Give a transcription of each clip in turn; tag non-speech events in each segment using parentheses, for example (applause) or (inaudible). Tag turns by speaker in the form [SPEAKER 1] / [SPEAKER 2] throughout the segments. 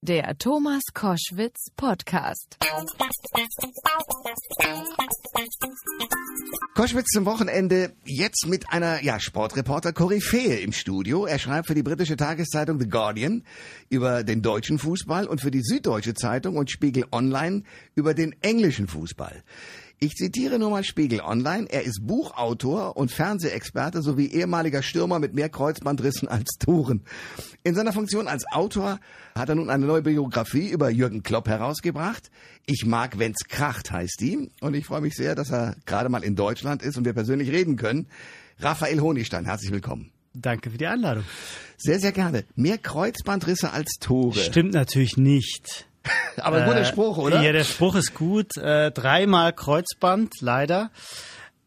[SPEAKER 1] Der Thomas Koschwitz Podcast.
[SPEAKER 2] Koschwitz zum Wochenende jetzt mit einer ja, Sportreporter Koryphäe im Studio. Er schreibt für die britische Tageszeitung The Guardian über den deutschen Fußball und für die Süddeutsche Zeitung und Spiegel Online über den englischen Fußball. Ich zitiere nur mal Spiegel Online. Er ist Buchautor und Fernsehexperte sowie ehemaliger Stürmer mit mehr Kreuzbandrissen als Toren. In seiner Funktion als Autor hat er nun eine neue Biografie über Jürgen Klopp herausgebracht. Ich mag, wenn's kracht, heißt die. Und ich freue mich sehr, dass er gerade mal in Deutschland ist und wir persönlich reden können. Raphael Honigstein, herzlich willkommen.
[SPEAKER 3] Danke für die Einladung.
[SPEAKER 2] Sehr, sehr gerne. Mehr Kreuzbandrisse als Tore.
[SPEAKER 3] Stimmt natürlich nicht. (laughs)
[SPEAKER 2] Aber ein guter Spruch, oder?
[SPEAKER 3] Ja, der Spruch ist gut. Äh, dreimal Kreuzband, leider.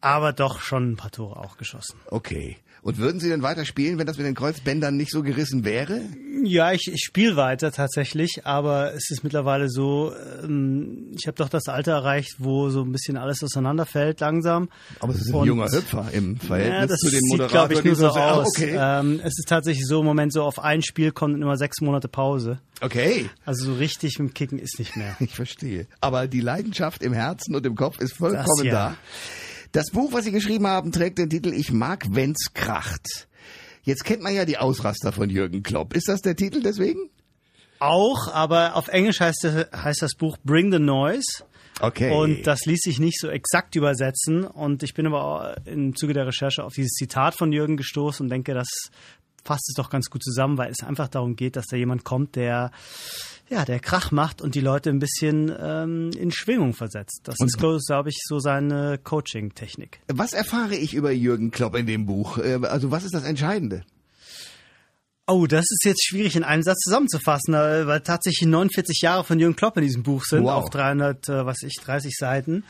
[SPEAKER 3] Aber doch schon ein paar Tore auch geschossen.
[SPEAKER 2] Okay. Und würden Sie denn weiter spielen, wenn das mit den Kreuzbändern nicht so gerissen wäre?
[SPEAKER 3] Ja, ich, ich spiele weiter tatsächlich, aber es ist mittlerweile so, ähm, ich habe doch das Alter erreicht, wo so ein bisschen alles auseinanderfällt langsam.
[SPEAKER 2] Aber es ist ein Und, junger Hüpfer im Verhältnis
[SPEAKER 3] ja, das
[SPEAKER 2] zu dem
[SPEAKER 3] Moderator. Sieht, ich, nur so aus.
[SPEAKER 2] Okay.
[SPEAKER 3] Ähm, es ist tatsächlich so im Moment so, auf ein Spiel kommen immer sechs Monate Pause.
[SPEAKER 2] Okay.
[SPEAKER 3] Also so richtig mit dem Kicken ist nicht mehr. (laughs)
[SPEAKER 2] Ich verstehe. Aber die Leidenschaft im Herzen und im Kopf ist vollkommen das, ja. da. Das Buch, was Sie geschrieben haben, trägt den Titel Ich mag, wenn's kracht. Jetzt kennt man ja die Ausraster von Jürgen Klopp. Ist das der Titel deswegen?
[SPEAKER 3] Auch, aber auf Englisch heißt, heißt das Buch Bring the Noise.
[SPEAKER 2] Okay.
[SPEAKER 3] Und das ließ sich nicht so exakt übersetzen. Und ich bin aber im Zuge der Recherche auf dieses Zitat von Jürgen gestoßen und denke, das fasst es doch ganz gut zusammen, weil es einfach darum geht, dass da jemand kommt, der ja, der Krach macht und die Leute ein bisschen ähm, in Schwingung versetzt. Das und ist, glaube ich, so seine Coaching-Technik.
[SPEAKER 2] Was erfahre ich über Jürgen Klopp in dem Buch? Äh, also was ist das Entscheidende?
[SPEAKER 3] Oh, das ist jetzt schwierig in einem Satz zusammenzufassen, äh, weil tatsächlich 49 Jahre von Jürgen Klopp in diesem Buch sind, wow. auf 300, äh, was ich, 30 Seiten.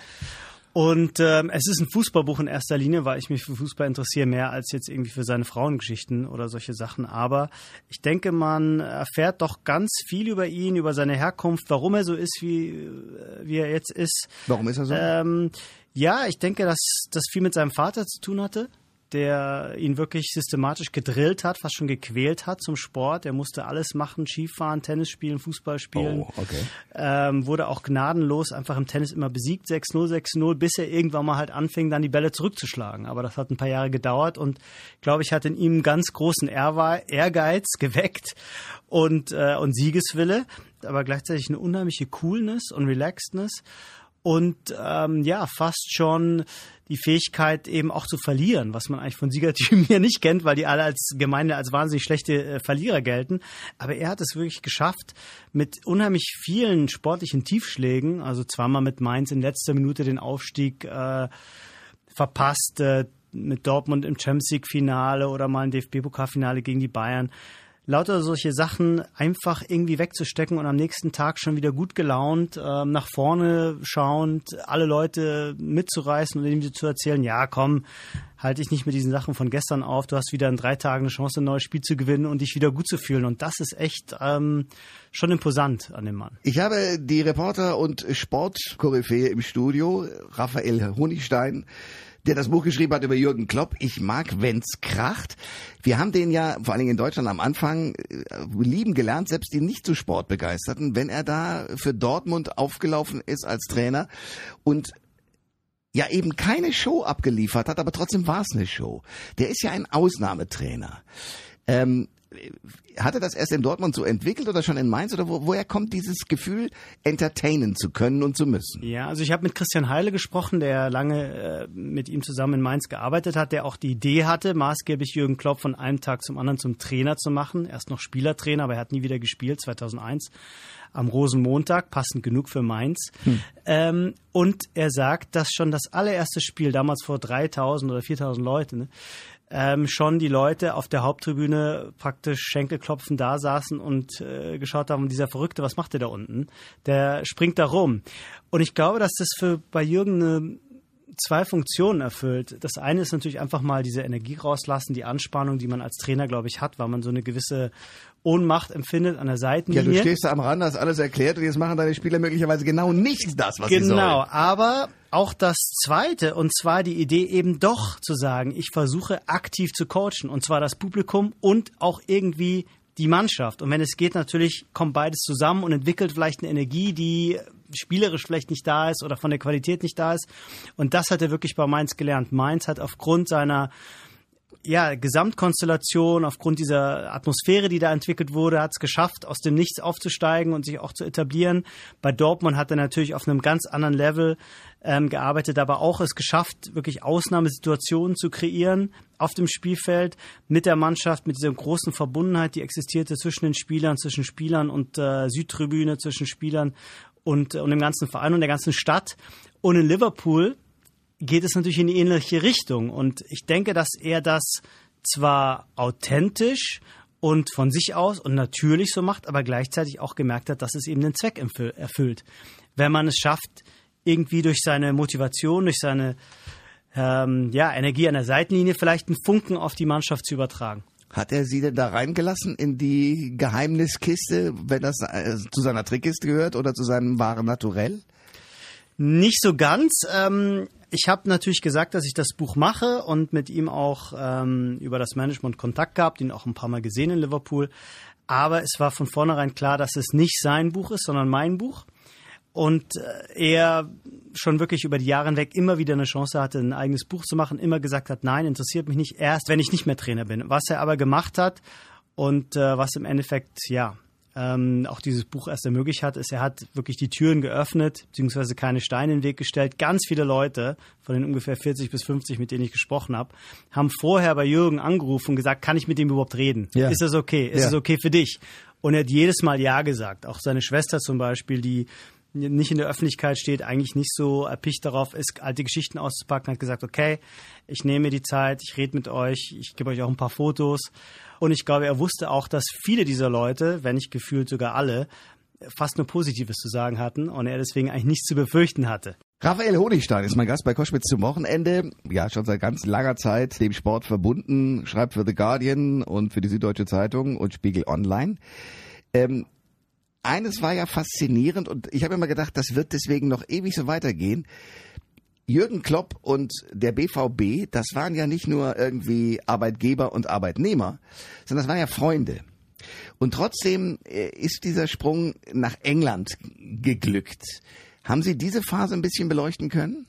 [SPEAKER 3] Und ähm, es ist ein Fußballbuch in erster Linie, weil ich mich für Fußball interessiere, mehr als jetzt irgendwie für seine Frauengeschichten oder solche Sachen. Aber ich denke, man erfährt doch ganz viel über ihn, über seine Herkunft, warum er so ist, wie, äh, wie er jetzt ist.
[SPEAKER 2] Warum ist er so?
[SPEAKER 3] Ähm, ja, ich denke, dass das viel mit seinem Vater zu tun hatte der ihn wirklich systematisch gedrillt hat, fast schon gequält hat zum Sport. Er musste alles machen, Skifahren, Tennis spielen, Fußball spielen.
[SPEAKER 2] Oh, okay.
[SPEAKER 3] Ähm, wurde auch gnadenlos einfach im Tennis immer besiegt, 6-0, 6-0, bis er irgendwann mal halt anfing, dann die Bälle zurückzuschlagen. Aber das hat ein paar Jahre gedauert und glaube ich, hat in ihm einen ganz großen Ehrgeiz (laughs) geweckt und, äh, und Siegeswille, aber gleichzeitig eine unheimliche Coolness und Relaxedness und ähm, ja, fast schon die Fähigkeit eben auch zu verlieren, was man eigentlich von Siegertypen (laughs) hier nicht kennt, weil die alle als Gemeinde als wahnsinnig schlechte äh, Verlierer gelten. Aber er hat es wirklich geschafft, mit unheimlich vielen sportlichen Tiefschlägen, also zweimal mit Mainz in letzter Minute den Aufstieg äh, verpasst, äh, mit Dortmund im Champions League Finale oder mal ein DFB-Pokalfinale gegen die Bayern lauter solche Sachen einfach irgendwie wegzustecken und am nächsten Tag schon wieder gut gelaunt, äh, nach vorne schauend, alle Leute mitzureißen und ihnen zu erzählen, ja komm, halte ich nicht mit diesen Sachen von gestern auf, du hast wieder in drei Tagen eine Chance, ein neues Spiel zu gewinnen und dich wieder gut zu fühlen. Und das ist echt ähm, schon imposant an dem Mann.
[SPEAKER 2] Ich habe die Reporter und Sportkoryphäe im Studio, Raphael Honigstein, der das Buch geschrieben hat über Jürgen Klopp. Ich mag, wenn's kracht. Wir haben den ja, vor allen Dingen in Deutschland am Anfang, äh, lieben gelernt, selbst die nicht zu Sport begeisterten, wenn er da für Dortmund aufgelaufen ist als Trainer und ja eben keine Show abgeliefert hat, aber trotzdem war es eine Show. Der ist ja ein Ausnahmetrainer. Ähm, hat er das erst in Dortmund so entwickelt oder schon in Mainz oder wo, woher kommt dieses Gefühl, entertainen zu können und zu müssen?
[SPEAKER 3] Ja, also ich habe mit Christian Heile gesprochen, der lange äh, mit ihm zusammen in Mainz gearbeitet hat, der auch die Idee hatte, maßgeblich Jürgen Klopp von einem Tag zum anderen zum Trainer zu machen. Erst noch Spielertrainer, aber er hat nie wieder gespielt, 2001 am Rosenmontag, passend genug für Mainz. Hm. Ähm, und er sagt, dass schon das allererste Spiel, damals vor 3000 oder 4000 Leuten, ne, ähm, schon die Leute auf der Haupttribüne praktisch Schenkelklopfen da saßen und äh, geschaut haben, dieser Verrückte, was macht der da unten? Der springt da rum. Und ich glaube, dass das für bei Jürgen eine zwei Funktionen erfüllt. Das eine ist natürlich einfach mal diese Energie rauslassen, die Anspannung, die man als Trainer, glaube ich, hat, weil man so eine gewisse Ohnmacht empfindet an der Seitenlinie.
[SPEAKER 2] Ja, du stehst da am Rand, hast alles erklärt und jetzt machen deine Spieler möglicherweise genau nicht das, was
[SPEAKER 3] genau,
[SPEAKER 2] sie sollen.
[SPEAKER 3] Genau, aber auch das Zweite, und zwar die Idee eben doch zu sagen, ich versuche aktiv zu coachen, und zwar das Publikum und auch irgendwie die Mannschaft. Und wenn es geht, natürlich kommt beides zusammen und entwickelt vielleicht eine Energie, die spielerisch vielleicht nicht da ist oder von der Qualität nicht da ist. Und das hat er wirklich bei Mainz gelernt. Mainz hat aufgrund seiner ja, Gesamtkonstellation, aufgrund dieser Atmosphäre, die da entwickelt wurde, hat es geschafft, aus dem Nichts aufzusteigen und sich auch zu etablieren. Bei Dortmund hat er natürlich auf einem ganz anderen Level ähm, gearbeitet, aber auch es geschafft, wirklich Ausnahmesituationen zu kreieren auf dem Spielfeld mit der Mannschaft, mit dieser großen Verbundenheit, die existierte zwischen den Spielern, zwischen Spielern und äh, Südtribüne, zwischen Spielern und, und dem ganzen Verein und der ganzen Stadt. Und in Liverpool geht es natürlich in die ähnliche Richtung. Und ich denke, dass er das zwar authentisch und von sich aus und natürlich so macht, aber gleichzeitig auch gemerkt hat, dass es eben den Zweck erfüllt. Wenn man es schafft, irgendwie durch seine Motivation, durch seine ähm, ja, Energie an der Seitenlinie vielleicht einen Funken auf die Mannschaft zu übertragen.
[SPEAKER 2] Hat er Sie denn da reingelassen in die Geheimniskiste, wenn das äh, zu seiner Trickkiste gehört oder zu seinem wahren Naturell?
[SPEAKER 3] Nicht so ganz. Ähm, ich habe natürlich gesagt, dass ich das Buch mache und mit ihm auch ähm, über das Management Kontakt gehabt, ihn auch ein paar Mal gesehen in Liverpool. Aber es war von vornherein klar, dass es nicht sein Buch ist, sondern mein Buch. Und äh, er schon wirklich über die Jahre hinweg immer wieder eine Chance hatte, ein eigenes Buch zu machen, immer gesagt hat, nein, interessiert mich nicht erst, wenn ich nicht mehr Trainer bin. Was er aber gemacht hat und äh, was im Endeffekt, ja, ähm, auch dieses Buch erst ermöglicht hat, ist, er hat wirklich die Türen geöffnet, beziehungsweise keine Steine in den Weg gestellt. Ganz viele Leute, von den ungefähr 40 bis 50, mit denen ich gesprochen habe, haben vorher bei Jürgen angerufen und gesagt, kann ich mit dem überhaupt reden? Ja. Ist das okay? Ist es ja. okay für dich? Und er hat jedes Mal Ja gesagt. Auch seine Schwester zum Beispiel, die nicht in der Öffentlichkeit steht, eigentlich nicht so erpicht darauf ist, alte Geschichten auszupacken, hat gesagt, okay, ich nehme die Zeit, ich rede mit euch, ich gebe euch auch ein paar Fotos. Und ich glaube, er wusste auch, dass viele dieser Leute, wenn nicht gefühlt sogar alle, fast nur Positives zu sagen hatten und er deswegen eigentlich nichts zu befürchten hatte.
[SPEAKER 2] Raphael Honigstein ist mein Gast bei Koschwitz zum Wochenende. Ja, schon seit ganz langer Zeit dem Sport verbunden, schreibt für The Guardian und für die Süddeutsche Zeitung und Spiegel Online. Ähm, eines war ja faszinierend und ich habe immer gedacht, das wird deswegen noch ewig so weitergehen. Jürgen Klopp und der BVB, das waren ja nicht nur irgendwie Arbeitgeber und Arbeitnehmer, sondern das waren ja Freunde. Und trotzdem äh, ist dieser Sprung nach England geglückt. Haben Sie diese Phase ein bisschen beleuchten können?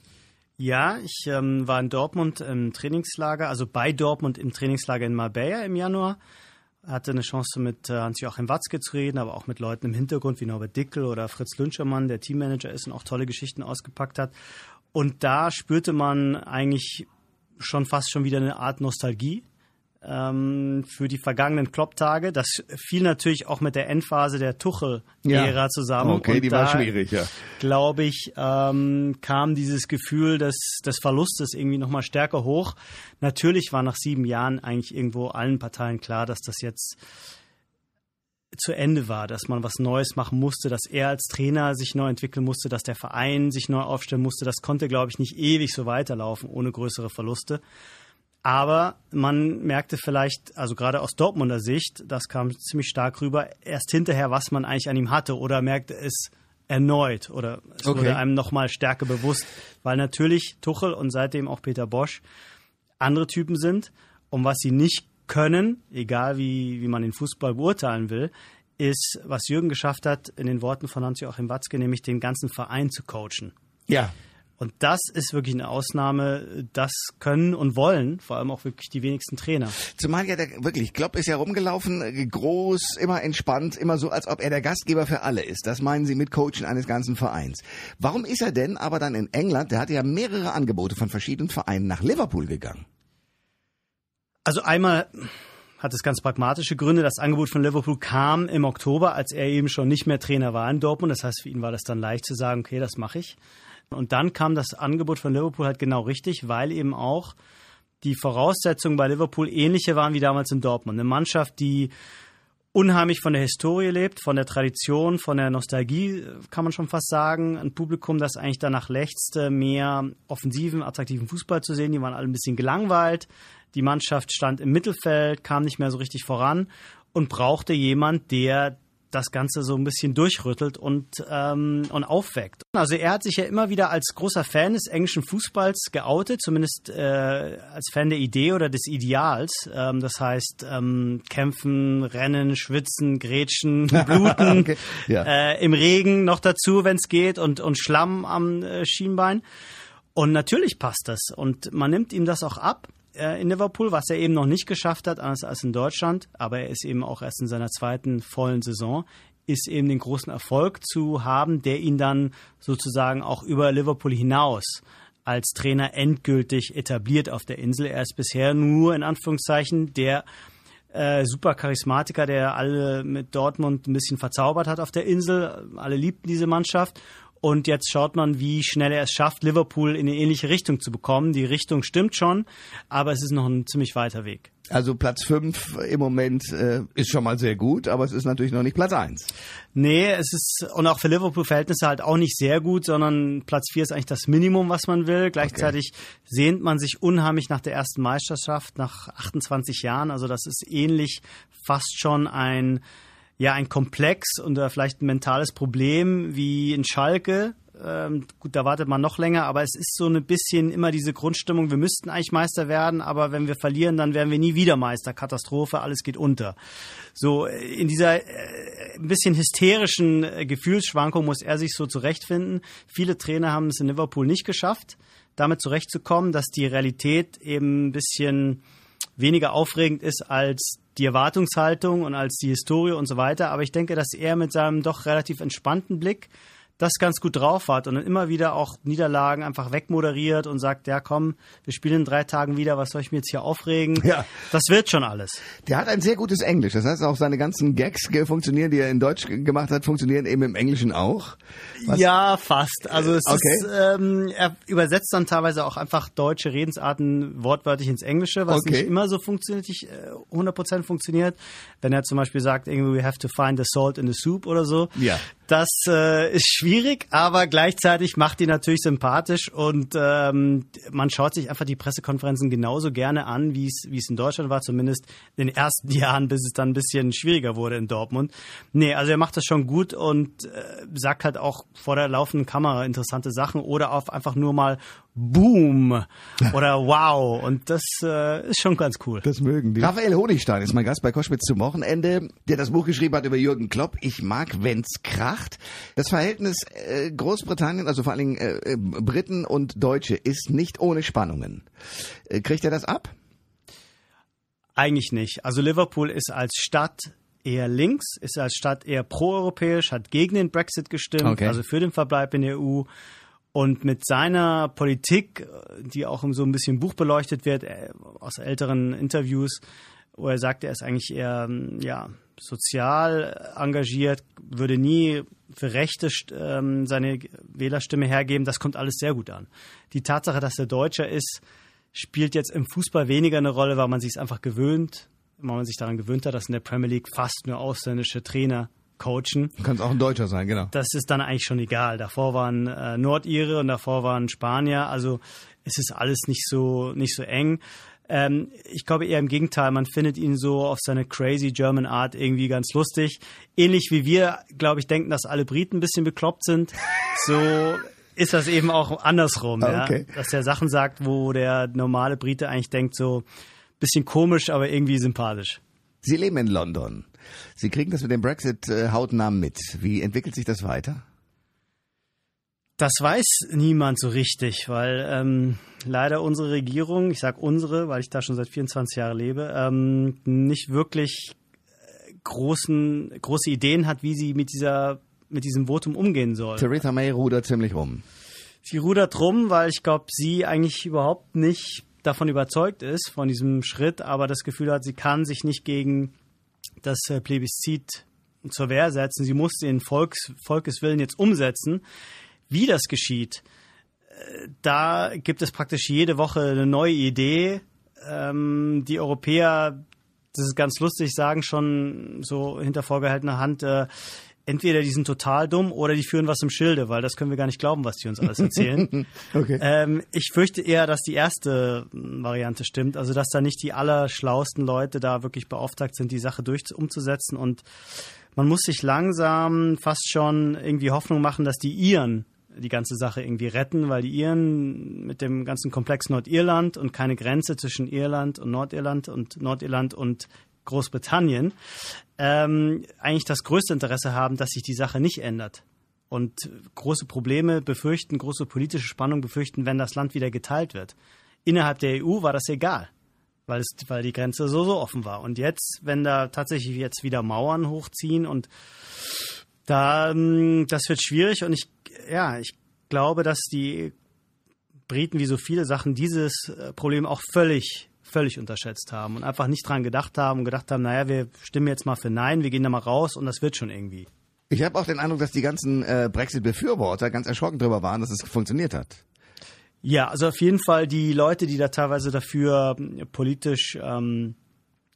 [SPEAKER 3] Ja, ich ähm, war in Dortmund im Trainingslager, also bei Dortmund im Trainingslager in Marbella im Januar. Hatte eine Chance mit äh, Hans-Joachim Watzke zu reden, aber auch mit Leuten im Hintergrund wie Norbert Dickel oder Fritz Lünschermann, der Teammanager ist und auch tolle Geschichten ausgepackt hat. Und da spürte man eigentlich schon fast schon wieder eine Art Nostalgie ähm, für die vergangenen Klopp-Tage. Das fiel natürlich auch mit der Endphase der Tuchel-Ära ja. zusammen.
[SPEAKER 2] Okay, Und die war schwierig, ja.
[SPEAKER 3] Glaube ich, ähm, kam dieses Gefühl des, des Verlustes irgendwie nochmal stärker hoch. Natürlich war nach sieben Jahren eigentlich irgendwo allen Parteien klar, dass das jetzt zu Ende war, dass man was Neues machen musste, dass er als Trainer sich neu entwickeln musste, dass der Verein sich neu aufstellen musste. Das konnte, glaube ich, nicht ewig so weiterlaufen ohne größere Verluste. Aber man merkte vielleicht, also gerade aus Dortmunder Sicht, das kam ziemlich stark rüber, erst hinterher, was man eigentlich an ihm hatte oder merkte es erneut oder es okay. wurde einem nochmal stärker bewusst, weil natürlich Tuchel und seitdem auch Peter Bosch andere Typen sind und was sie nicht können, egal wie, wie man den Fußball beurteilen will, ist, was Jürgen geschafft hat, in den Worten von Hans-Joachim Watzke, nämlich den ganzen Verein zu coachen.
[SPEAKER 2] Ja.
[SPEAKER 3] Und das ist wirklich eine Ausnahme. Das können und wollen vor allem auch wirklich die wenigsten Trainer.
[SPEAKER 2] Zumal ja der, wirklich, Klopp ist ja rumgelaufen, groß, immer entspannt, immer so, als ob er der Gastgeber für alle ist. Das meinen Sie mit Coachen eines ganzen Vereins. Warum ist er denn aber dann in England, der hatte ja mehrere Angebote von verschiedenen Vereinen nach Liverpool gegangen?
[SPEAKER 3] Also einmal hat es ganz pragmatische Gründe. Das Angebot von Liverpool kam im Oktober, als er eben schon nicht mehr Trainer war in Dortmund. Das heißt, für ihn war das dann leicht zu sagen, okay, das mache ich. Und dann kam das Angebot von Liverpool halt genau richtig, weil eben auch die Voraussetzungen bei Liverpool ähnliche waren wie damals in Dortmund. Eine Mannschaft, die unheimlich von der Historie lebt, von der Tradition, von der Nostalgie, kann man schon fast sagen. Ein Publikum, das eigentlich danach lechzte, mehr offensiven, attraktiven Fußball zu sehen. Die waren alle ein bisschen gelangweilt. Die Mannschaft stand im Mittelfeld, kam nicht mehr so richtig voran und brauchte jemand, der das Ganze so ein bisschen durchrüttelt und, ähm, und aufweckt. Also er hat sich ja immer wieder als großer Fan des englischen Fußballs geoutet, zumindest äh, als Fan der Idee oder des Ideals. Ähm, das heißt, ähm, kämpfen, rennen, schwitzen, grätschen, (laughs) bluten, okay. ja. äh, im Regen noch dazu, wenn es geht, und, und Schlamm am äh, Schienbein. Und natürlich passt das. Und man nimmt ihm das auch ab äh, in Liverpool, was er eben noch nicht geschafft hat, anders als in Deutschland. Aber er ist eben auch erst in seiner zweiten vollen Saison ist eben den großen Erfolg zu haben, der ihn dann sozusagen auch über Liverpool hinaus als Trainer endgültig etabliert auf der Insel. Er ist bisher nur in Anführungszeichen der äh, super Charismatiker, der alle mit Dortmund ein bisschen verzaubert hat auf der Insel. Alle liebten diese Mannschaft. Und jetzt schaut man, wie schnell er es schafft, Liverpool in eine ähnliche Richtung zu bekommen. Die Richtung stimmt schon, aber es ist noch ein ziemlich weiter Weg.
[SPEAKER 2] Also Platz 5 im Moment äh, ist schon mal sehr gut, aber es ist natürlich noch nicht Platz 1.
[SPEAKER 3] Nee, es ist, und auch für Liverpool-Verhältnisse halt auch nicht sehr gut, sondern Platz 4 ist eigentlich das Minimum, was man will. Gleichzeitig okay. sehnt man sich unheimlich nach der ersten Meisterschaft, nach 28 Jahren. Also das ist ähnlich fast schon ein ja ein Komplex und vielleicht ein mentales Problem wie in Schalke. Ähm, gut, da wartet man noch länger, aber es ist so ein bisschen immer diese Grundstimmung, wir müssten eigentlich Meister werden, aber wenn wir verlieren, dann werden wir nie wieder Meister. Katastrophe, alles geht unter. So in dieser äh, ein bisschen hysterischen äh, Gefühlsschwankung muss er sich so zurechtfinden. Viele Trainer haben es in Liverpool nicht geschafft, damit zurechtzukommen, dass die Realität eben ein bisschen weniger aufregend ist als die Erwartungshaltung und als die Historie und so weiter. Aber ich denke, dass er mit seinem doch relativ entspannten Blick das ganz gut drauf hat und dann immer wieder auch Niederlagen einfach wegmoderiert und sagt, ja komm, wir spielen in drei Tagen wieder, was soll ich mir jetzt hier aufregen? Ja. Das wird schon alles.
[SPEAKER 2] Der hat ein sehr gutes Englisch, das heißt auch seine ganzen Gags funktionieren, die er in Deutsch gemacht hat, funktionieren eben im Englischen auch.
[SPEAKER 3] Was? Ja, fast. Also es okay. ist, ähm, er übersetzt dann teilweise auch einfach deutsche Redensarten wortwörtlich ins Englische, was okay. nicht immer so funktioniert, nicht, äh, 100% funktioniert. Wenn er zum Beispiel sagt, irgendwie, we have to find the salt in the soup oder so. Ja. Das äh, ist schwierig, aber gleichzeitig macht die natürlich sympathisch und ähm, man schaut sich einfach die Pressekonferenzen genauso gerne an, wie es wie es in Deutschland war, zumindest in den ersten (laughs) Jahren, bis es dann ein bisschen schwieriger wurde in Dortmund. Nee, also er macht das schon gut und äh, sagt halt auch vor der laufenden Kamera interessante Sachen oder auf einfach nur mal Boom (laughs) oder Wow. Und das äh, ist schon ganz cool.
[SPEAKER 2] Das mögen die. Raphael Honigstein ist mein Gast bei Koschwitz zum Wochenende, der das Buch geschrieben hat über Jürgen Klopp. Ich mag, wenn's kracht. Das Verhältnis äh, Großbritannien, also vor allen Dingen äh, äh Briten und Deutsche, ist nicht ohne Spannungen. Äh, kriegt er das ab?
[SPEAKER 3] Eigentlich nicht. Also Liverpool ist als Stadt eher links, ist als Stadt eher proeuropäisch, hat gegen den Brexit gestimmt, okay. also für den Verbleib in der EU. Und mit seiner Politik, die auch so ein bisschen Buch beleuchtet wird, aus älteren Interviews, wo er sagt, er ist eigentlich eher ja, sozial engagiert, würde nie für Rechte ähm, seine Wählerstimme hergeben, das kommt alles sehr gut an. Die Tatsache, dass er Deutscher ist, spielt jetzt im Fußball weniger eine Rolle, weil man sich es einfach gewöhnt, weil man sich daran gewöhnt hat, dass in der Premier League fast nur ausländische Trainer coachen.
[SPEAKER 2] Kann es auch ein Deutscher sein, genau.
[SPEAKER 3] Das ist dann eigentlich schon egal. Davor waren äh, Nordire und davor waren Spanier. Also es ist alles nicht so nicht so eng. Ähm, ich glaube eher im Gegenteil, man findet ihn so auf seine crazy German Art irgendwie ganz lustig. Ähnlich wie wir, glaube ich, denken, dass alle Briten ein bisschen bekloppt sind. So ist das eben auch andersrum, okay. ja? dass er Sachen sagt, wo der normale Brite eigentlich denkt, so bisschen komisch, aber irgendwie sympathisch.
[SPEAKER 2] Sie leben in London. Sie kriegen das mit dem Brexit äh, hautnah mit. Wie entwickelt sich das weiter?
[SPEAKER 3] Das weiß niemand so richtig, weil ähm, leider unsere Regierung, ich sage unsere, weil ich da schon seit 24 Jahren lebe, ähm, nicht wirklich äh, großen, große Ideen hat, wie sie mit dieser mit diesem Votum umgehen soll.
[SPEAKER 2] Theresa May rudert ziemlich rum.
[SPEAKER 3] Sie rudert rum, weil ich glaube, sie eigentlich überhaupt nicht davon überzeugt ist, von diesem Schritt, aber das Gefühl hat, sie kann sich nicht gegen das äh, Plebiszit zur Wehr setzen. Sie muss den Volks, Volkeswillen jetzt umsetzen. Wie das geschieht, äh, da gibt es praktisch jede Woche eine neue Idee. Ähm, die Europäer, das ist ganz lustig, sagen schon so hinter vorgehaltener Hand, äh, entweder die sind total dumm oder die führen was im Schilde, weil das können wir gar nicht glauben, was die uns alles erzählen. (laughs) okay. Ähm, ich fürchte eher, dass die erste Variante stimmt, also dass da nicht die allerschlausten Leute da wirklich beauftragt sind, die Sache durch umzusetzen und man muss sich langsam fast schon irgendwie Hoffnung machen, dass die Iren die ganze Sache irgendwie retten, weil die Iren mit dem ganzen Komplex Nordirland und keine Grenze zwischen Irland und Nordirland und Nordirland und Großbritannien ähm, eigentlich das größte Interesse haben, dass sich die Sache nicht ändert. Und große Probleme befürchten, große politische Spannung befürchten, wenn das Land wieder geteilt wird. Innerhalb der EU war das egal, weil, es, weil die Grenze so, so offen war. Und jetzt, wenn da tatsächlich jetzt wieder Mauern hochziehen und da, das wird schwierig und ich, ja, ich glaube, dass die Briten wie so viele Sachen dieses äh, Problem auch völlig völlig unterschätzt haben und einfach nicht dran gedacht haben und gedacht haben, naja, wir stimmen jetzt mal für Nein, wir gehen da mal raus und das wird schon irgendwie.
[SPEAKER 2] Ich habe auch den Eindruck, dass die ganzen äh, Brexit-Befürworter ganz erschrocken darüber waren, dass es funktioniert hat.
[SPEAKER 3] Ja, also auf jeden Fall die Leute, die da teilweise dafür politisch ähm,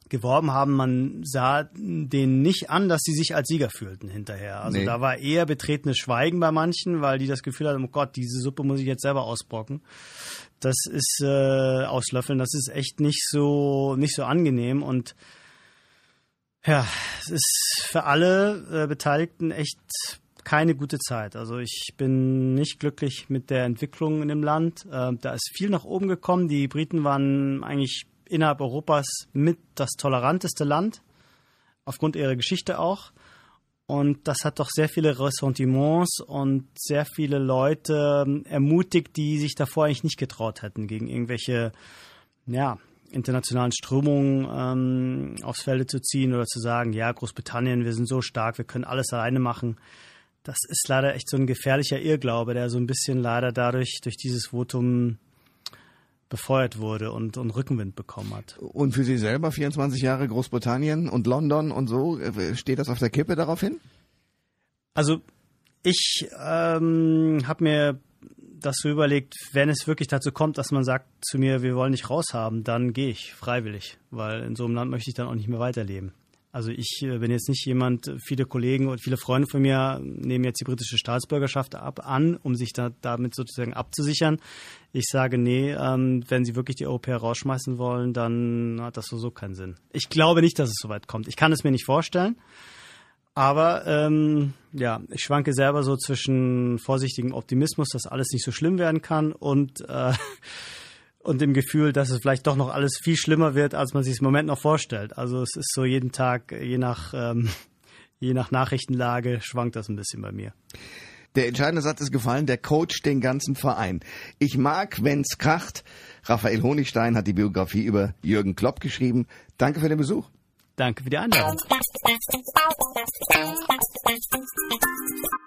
[SPEAKER 3] geworben haben, man sah denen nicht an, dass sie sich als Sieger fühlten hinterher. Also nee. da war eher betretenes Schweigen bei manchen, weil die das Gefühl hatten, oh Gott, diese Suppe muss ich jetzt selber ausbrocken. Das ist äh, auslöffeln, das ist echt nicht so nicht so angenehm und ja, es ist für alle äh, Beteiligten echt keine gute Zeit. Also ich bin nicht glücklich mit der Entwicklung in dem Land. Äh, da ist viel nach oben gekommen. Die Briten waren eigentlich innerhalb Europas mit das toleranteste Land, aufgrund ihrer Geschichte auch. Und das hat doch sehr viele Ressentiments und sehr viele Leute ähm, ermutigt, die sich davor eigentlich nicht getraut hätten, gegen irgendwelche ja, internationalen Strömungen ähm, aufs Felde zu ziehen oder zu sagen, ja, Großbritannien, wir sind so stark, wir können alles alleine machen. Das ist leider echt so ein gefährlicher Irrglaube, der so ein bisschen leider dadurch, durch dieses Votum befeuert wurde und, und Rückenwind bekommen hat.
[SPEAKER 2] Und für Sie selber 24 Jahre Großbritannien und London und so, äh, steht das auf der Kippe daraufhin?
[SPEAKER 3] Also ich ähm, habe mir das so überlegt, wenn es wirklich dazu kommt, dass man sagt zu mir, wir wollen dich raushaben, dann gehe ich freiwillig, weil in so einem Land möchte ich dann auch nicht mehr weiterleben. Also ich äh, bin jetzt nicht jemand, viele Kollegen und viele Freunde von mir nehmen jetzt die britische Staatsbürgerschaft ab an, um sich da, damit sozusagen abzusichern. Ich sage, nee, ähm, wenn sie wirklich die Europäer rausschmeißen wollen, dann hat das so keinen Sinn. Ich glaube nicht, dass es so weit kommt. Ich kann es mir nicht vorstellen. Aber ähm, ja, ich schwanke selber so zwischen vorsichtigem Optimismus, dass alles nicht so schlimm werden kann und äh, (laughs) und dem Gefühl, dass es vielleicht doch noch alles viel schlimmer wird, als man sich im Moment noch vorstellt. Also es ist so jeden Tag, je nach, ähm, (laughs) je nach Nachrichtenlage, schwankt das ein bisschen bei mir.
[SPEAKER 2] Der entscheidende Satz ist gefallen, der Coach den ganzen Verein. Ich mag, wenn's kracht. Raphael Honigstein hat die Biografie über Jürgen Klopp geschrieben. Danke für den Besuch.
[SPEAKER 3] Danke für die Einladung. (laughs)